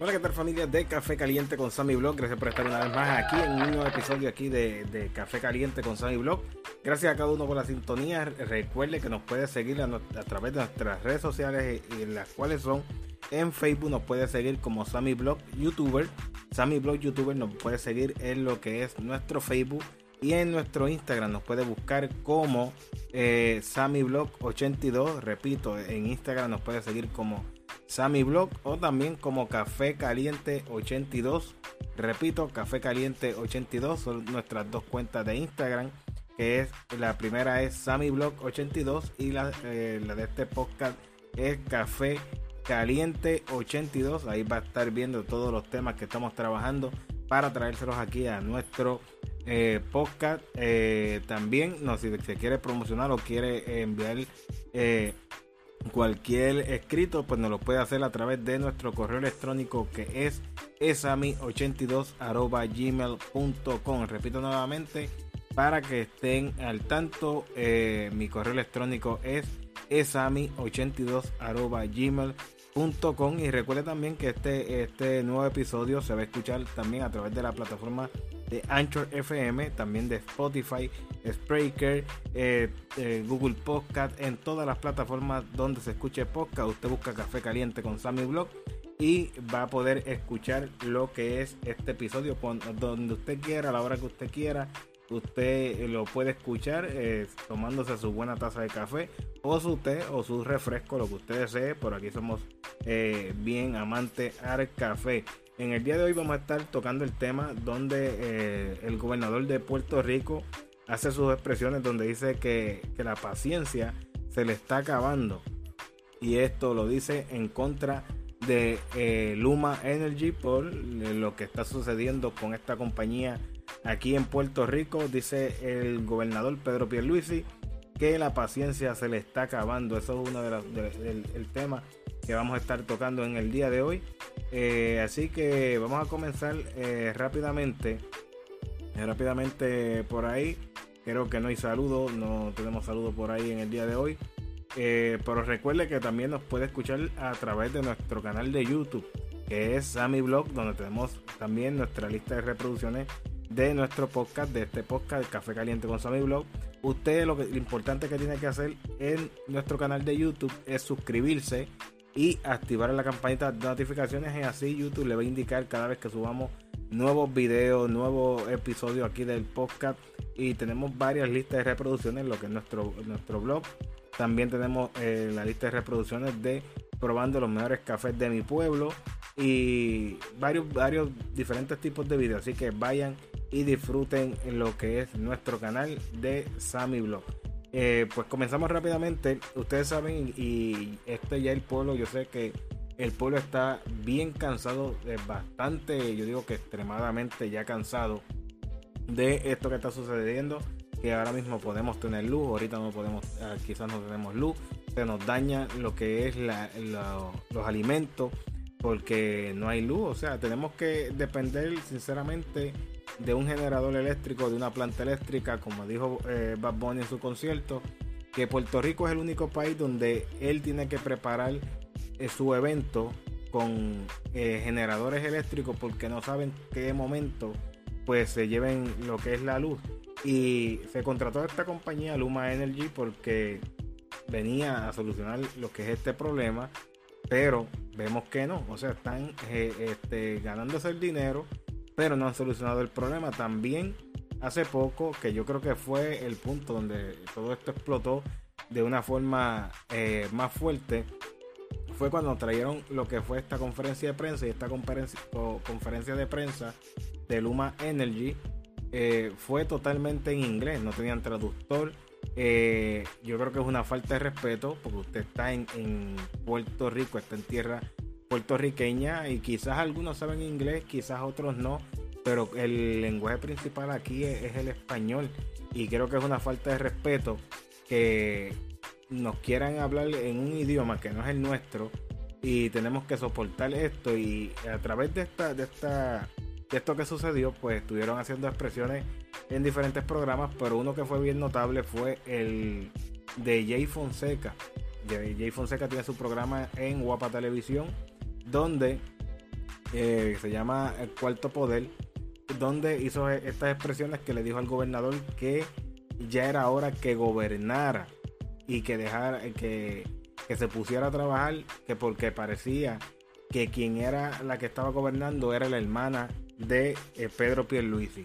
Hola, ¿qué tal familia de Café Caliente con Sammy Blog? Gracias por estar una vez más aquí en un nuevo episodio aquí de, Café Caliente con Sammy Blog. Gracias a cada uno por la sintonía. Recuerde que nos puede seguir a, través de nuestras redes sociales y, las cuales son en Facebook nos puede seguir como Sammy Blog YouTuber. Sammy Blog YouTuber nos puede seguir en lo que es nuestro Facebook y en nuestro Instagram nos puede buscar como eh, Sammy Blog 82. Repito, en Instagram nos puede seguir como Sammy Blog o también como Café Caliente 82. Repito, Café Caliente 82 son nuestras dos cuentas de Instagram. Que es la primera es Sammy Blog 82 y la, eh, la de este podcast es Café Caliente 82. Ahí va a estar viendo todos los temas que estamos trabajando para traérselos aquí a nuestro eh, podcast. Eh, también, no, si se quiere promocionar o quiere enviar cualquier escrito, pues nos lo puede hacer a través de nuestro correo electrónico que es esami82.gmail.com. Repito nuevamente, para que estén al tanto, eh, mi correo electrónico es esami82.gmail.com y recuerde también que este, este nuevo episodio se va a escuchar también a través de la plataforma de Anchor FM, también de Spotify, Spreaker, eh, eh, Google Podcast, en todas las plataformas donde se escuche podcast. Usted busca Café Caliente con Sammy Blog y va a poder escuchar lo que es este episodio donde usted quiera, a la hora que usted quiera. Usted lo puede escuchar eh, tomándose su buena taza de café o su té o su refresco, lo que usted desee. Por aquí somos bien amantes al café. En el día de hoy vamos a estar tocando el tema donde eh, el gobernador de Puerto Rico hace sus expresiones donde dice que, la paciencia se le está acabando. Y esto lo dice en contra de eh, Luma Energy por lo que está sucediendo con esta compañía aquí en Puerto Rico. Dice el gobernador Pedro Pierluisi que la paciencia se le está acabando. Eso es uno de los del tema que vamos a estar tocando en el día de hoy. Eh, así que vamos a comenzar eh, rápidamente. Eh, rápidamente por ahí. Creo que no hay saludos, no tenemos saludos por ahí en el día de hoy. pero recuerde que también nos puede escuchar a través de nuestro canal de YouTube, que es Sammy Blog, donde tenemos también nuestra lista de reproducciones de nuestro podcast, de este podcast, Café Caliente con Sammy Blog. Usted lo, que, lo importante que tiene que hacer en nuestro canal de YouTube es suscribirse y activar la campanita de notificaciones y así YouTube le va a indicar cada vez que subamos nuevos videos, nuevos episodios aquí del podcast y tenemos varias listas de reproducciones lo que es nuestro, nuestro blog. También tenemos eh, la lista de reproducciones de probando los mejores cafés de mi pueblo y varios, varios diferentes tipos de videos. Así que vayan y disfruten lo que es nuestro canal de Sammy Blog. Eh, pues comenzamos rápidamente. Ustedes saben, y este ya el pueblo, yo sé que el pueblo está bien cansado, bastante, yo digo que extremadamente ya cansado de esto que está sucediendo. Que ahora mismo podemos tener luz, ahorita no podemos, ah, quizás no tenemos luz, se nos daña lo que es los alimentos porque no hay luz. O sea, tenemos que depender sinceramente de un generador eléctrico, de una planta eléctrica, como dijo eh, Bad Bunny en su concierto, que Puerto Rico es el único país donde él tiene que preparar eh, su evento con eh, generadores eléctricos porque no saben qué momento pues se lleven lo que es la luz. Y se contrató a esta compañía Luma Energy porque venía a solucionar lo que es este problema, pero vemos que no, o sea, están este, ganándose el dinero pero no han solucionado el problema. También hace poco, que yo creo que fue el punto donde todo esto explotó de una forma eh, más fuerte, fue cuando trajeron lo que fue esta conferencia de prensa y esta conferencia, de prensa de Luma Energy. Eh, fue totalmente en inglés, no tenían traductor. Eh, yo creo que es una falta de respeto porque usted está en, en Puerto Rico, está en tierra puertorriqueña y quizás algunos saben inglés, quizás otros no, pero el lenguaje principal aquí es, el español. Y creo que es una falta de respeto que nos quieran hablar en un idioma que no es el nuestro y tenemos que soportar esto. Y a través de esta de esta de esto que sucedió pues estuvieron haciendo expresiones en diferentes programas pero uno que fue bien notable fue el de Jay Fonseca. Jay Fonseca tiene su programa en Guapa Televisión donde eh, se llama El Cuarto Poder, donde hizo estas expresiones que le dijo al gobernador que ya era hora que gobernara y que dejara que, que se pusiera a trabajar, que porque parecía que quien era la que estaba gobernando era la hermana de eh, Pedro Pierluisi.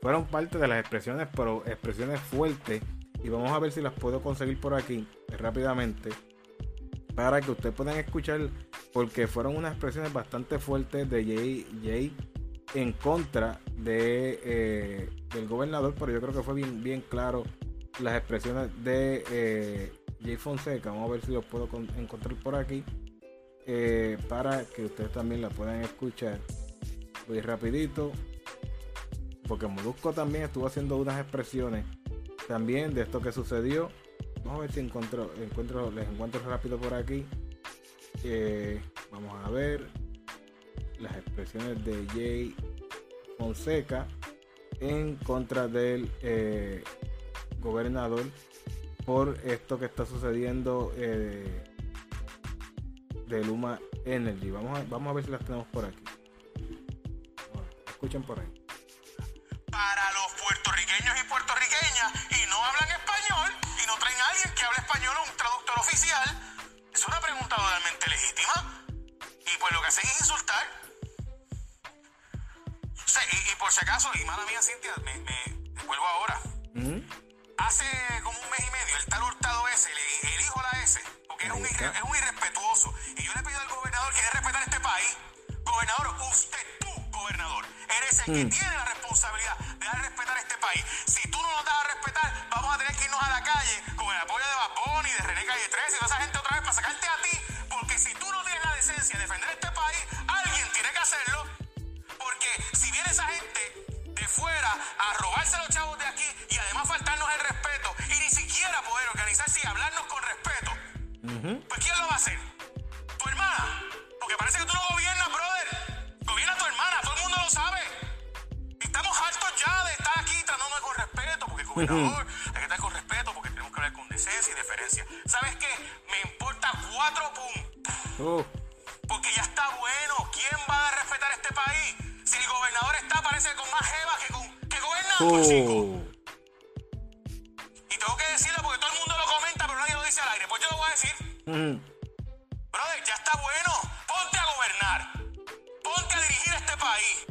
Fueron parte de las expresiones, pero expresiones fuertes. Y vamos a ver si las puedo conseguir por aquí rápidamente. Para que ustedes puedan escuchar. Porque fueron unas expresiones bastante fuertes de Jay, Jay en contra de, eh, del gobernador. Pero yo creo que fue bien, bien claro las expresiones de eh, Jay Fonseca. Vamos a ver si los puedo encontrar por aquí. Eh, para que ustedes también la puedan escuchar. Voy rapidito. Porque Molusco también estuvo haciendo unas expresiones también de esto que sucedió. Vamos a ver si encuentro, les encuentro rápido por aquí. Eh, vamos a ver las expresiones de Jay Fonseca en contra del eh, gobernador por esto que está sucediendo de Luma Energy. Vamos a, vamos a ver si las tenemos por aquí. escuchen por ahí. Pregunta totalmente legítima. Y pues lo que hacen es insultar. y, por si acaso, y mala mía, Cintia, me, me vuelvo ahora. Hace como un mes y medio, el tal Hurtado S, el hijo a la S, porque es un, es un irrespetuoso. Y yo le pido al gobernador que debe respetar este país. Gobernador, usted, tú, gobernador, eres el que mm. tiene la responsabilidad de dar respetar este país. Si tú no nos das a respetar, vamos a tener que irnos a la calle con el apoyo de Babón y de René Calle 13 y toda esa gobernador hay que estar con respeto, porque tenemos que hablar con decencia y deferencia. ¿Sabes qué? Me importa cuatro puntos. Oh. Porque ya está bueno. ¿Quién va a respetar este país? Si el gobernador está, parece con más jeva que, con, que gobernador, oh. Y tengo que decirlo porque todo el mundo lo comenta, pero nadie lo dice al aire. Pues yo lo voy a decir. Brother, ya está bueno. Ponte a gobernar. Ponte a dirigir este país.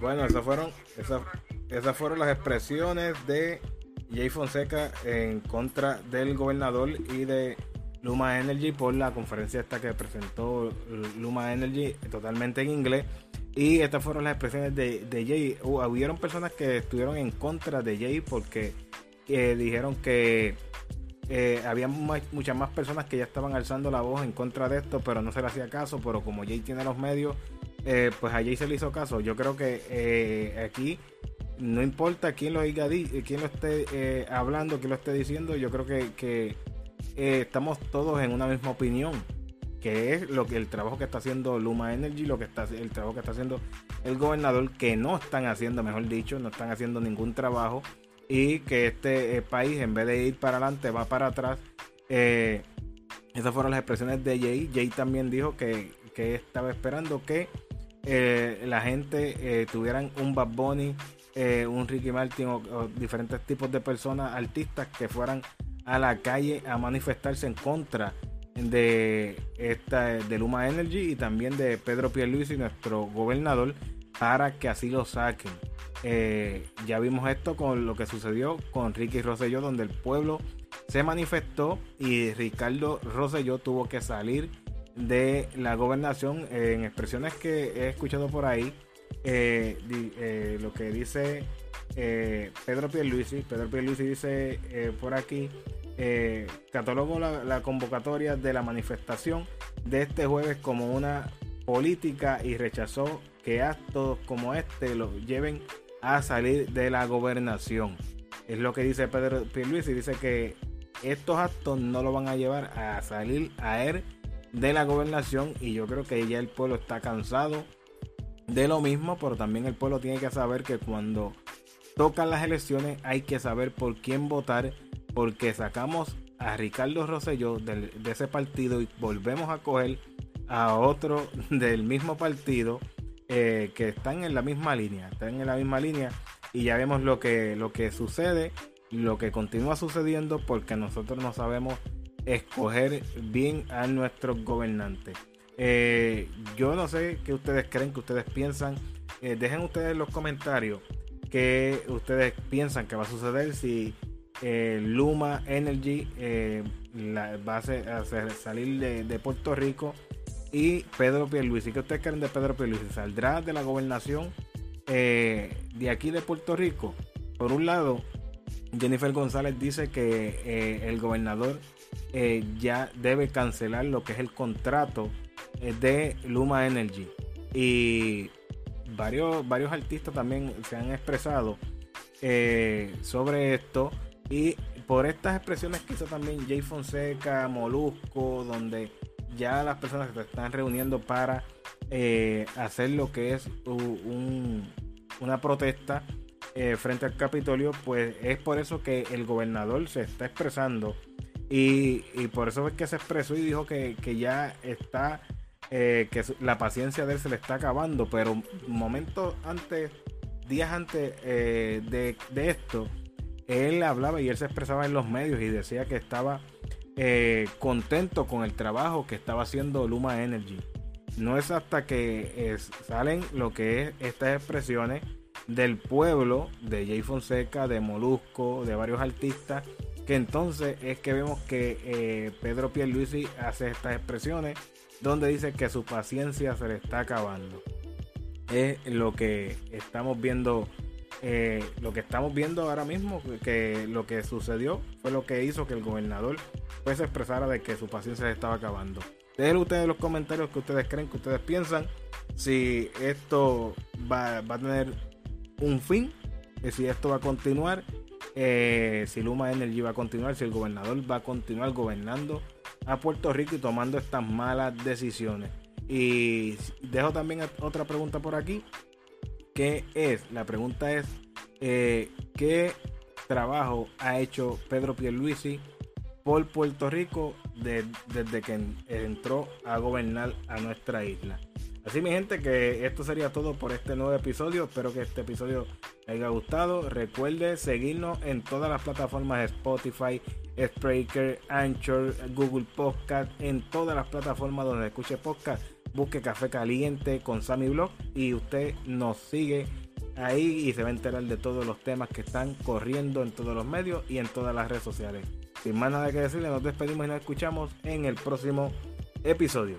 Bueno, esas fueron, esas, esas fueron las expresiones de Jay Fonseca en contra del gobernador y de Luma Energy por la conferencia esta que presentó Luma Energy totalmente en inglés. Y estas fueron las expresiones de, Jay. hubieron personas que estuvieron en contra de Jay porque eh, dijeron que eh, había muchas más personas que ya estaban alzando la voz en contra de esto, pero no se le hacía caso. Pero como Jay tiene los medios, eh, pues a Jay se le hizo caso. Yo creo que aquí no importa quién lo diga, quién lo esté hablando, quién lo esté diciendo, yo creo que eh, estamos todos en una misma opinión, que es lo que el trabajo que está haciendo Luma Energy, lo que está el trabajo que está haciendo el gobernador, que no están haciendo, mejor dicho, no están haciendo ningún trabajo y que este eh, país en vez de ir para adelante va para atrás. Eh, esas fueron las expresiones de Jay. Jay también dijo que, estaba esperando que la gente tuvieran un Bad Bunny, un Ricky Martin o, diferentes tipos de personas, artistas que fueran a la calle a manifestarse en contra de esta de Luma Energy y también de Pedro Pierluisi, nuestro gobernador, para que así lo saquen. Eh, ya vimos esto con lo que sucedió con Ricky Rosselló, donde el pueblo se manifestó y Ricardo Rosselló tuvo que salir de la gobernación en expresiones que he escuchado por ahí. Eh, eh, lo que dice Pedro Pierluisi, Pedro Pierluisi dice por aquí eh, catalogó la, convocatoria de la manifestación de este jueves como una política y rechazó que actos como este los lleven a salir de la gobernación. Es lo que dice Pedro Pierluisi, dice que estos actos no lo van a llevar a salir a él de la gobernación y yo creo que ya el pueblo está cansado de lo mismo, pero también el pueblo tiene que saber que cuando tocan las elecciones hay que saber por quién votar porque sacamos a Ricardo Rosselló de, ese partido y volvemos a coger a otro del mismo partido eh, que están en la misma línea, están en la misma línea y ya vemos lo que, lo que sucede, lo que continúa sucediendo porque nosotros no sabemos escoger bien a nuestros gobernantes. Eh, yo no sé qué ustedes creen, que ustedes piensan. Eh, dejen ustedes en los comentarios qué ustedes piensan que va a suceder si eh, Luma Energy va a salir de, Puerto Rico y Pedro Pierluisi. ¿Qué ustedes creen de Pedro Pierluisi? ¿Saldrá de la gobernación de aquí de Puerto Rico? Por un lado, Jennifer González dice que el gobernador ya debe cancelar lo que es el contrato de Luma Energy. Y varios, varios artistas también se han expresado eh, sobre esto. Y por estas expresiones que hizo también Jay Fonseca, Molusco, donde ya las personas se están reuniendo para eh, hacer lo que es una protesta eh, frente al Capitolio, pues es por eso que el gobernador se está expresando y, por eso es que se expresó y dijo que, que ya está eh, que la paciencia de él se le está acabando, pero momentos antes, días antes eh, de, esto, él hablaba y él se expresaba en los medios y decía que estaba eh, contento con el trabajo que estaba haciendo Luma Energy. No es hasta que salen lo que es estas expresiones del pueblo, de Jay Fonseca, de Molusco, de varios artistas, que entonces es que vemos que Pedro Pierluisi hace estas expresiones donde dice que su paciencia se le está acabando. Es lo que estamos viendo, eh, lo que estamos viendo ahora mismo, que lo que sucedió fue lo que hizo que el gobernador pues expresara de que su paciencia se estaba acabando. Dejen ustedes los comentarios que ustedes creen, que ustedes piensan, si esto va, a tener un fin, si esto va a continuar, eh, si Luma Energy va a continuar, si el gobernador va a continuar gobernando a Puerto Rico y tomando estas malas decisiones. Y dejo también otra pregunta por aquí. ¿Qué es? La pregunta es, eh, ¿qué trabajo ha hecho Pedro Pierluisi por Puerto Rico desde que entró a gobernar a nuestra isla? Así mi gente, que esto sería todo por este nuevo episodio. Espero que este episodio les haya gustado. Recuerde seguirnos en todas las plataformas de Spotify, Spreaker, Anchor, Google Podcast, en todas las plataformas donde escuche podcast. Busque Café Caliente con Sammy Blog y usted nos sigue ahí y se va a enterar de todos los temas que están corriendo en todos los medios y en todas las redes sociales. Sin más nada que decirle, nos despedimos y nos escuchamos en el próximo episodio.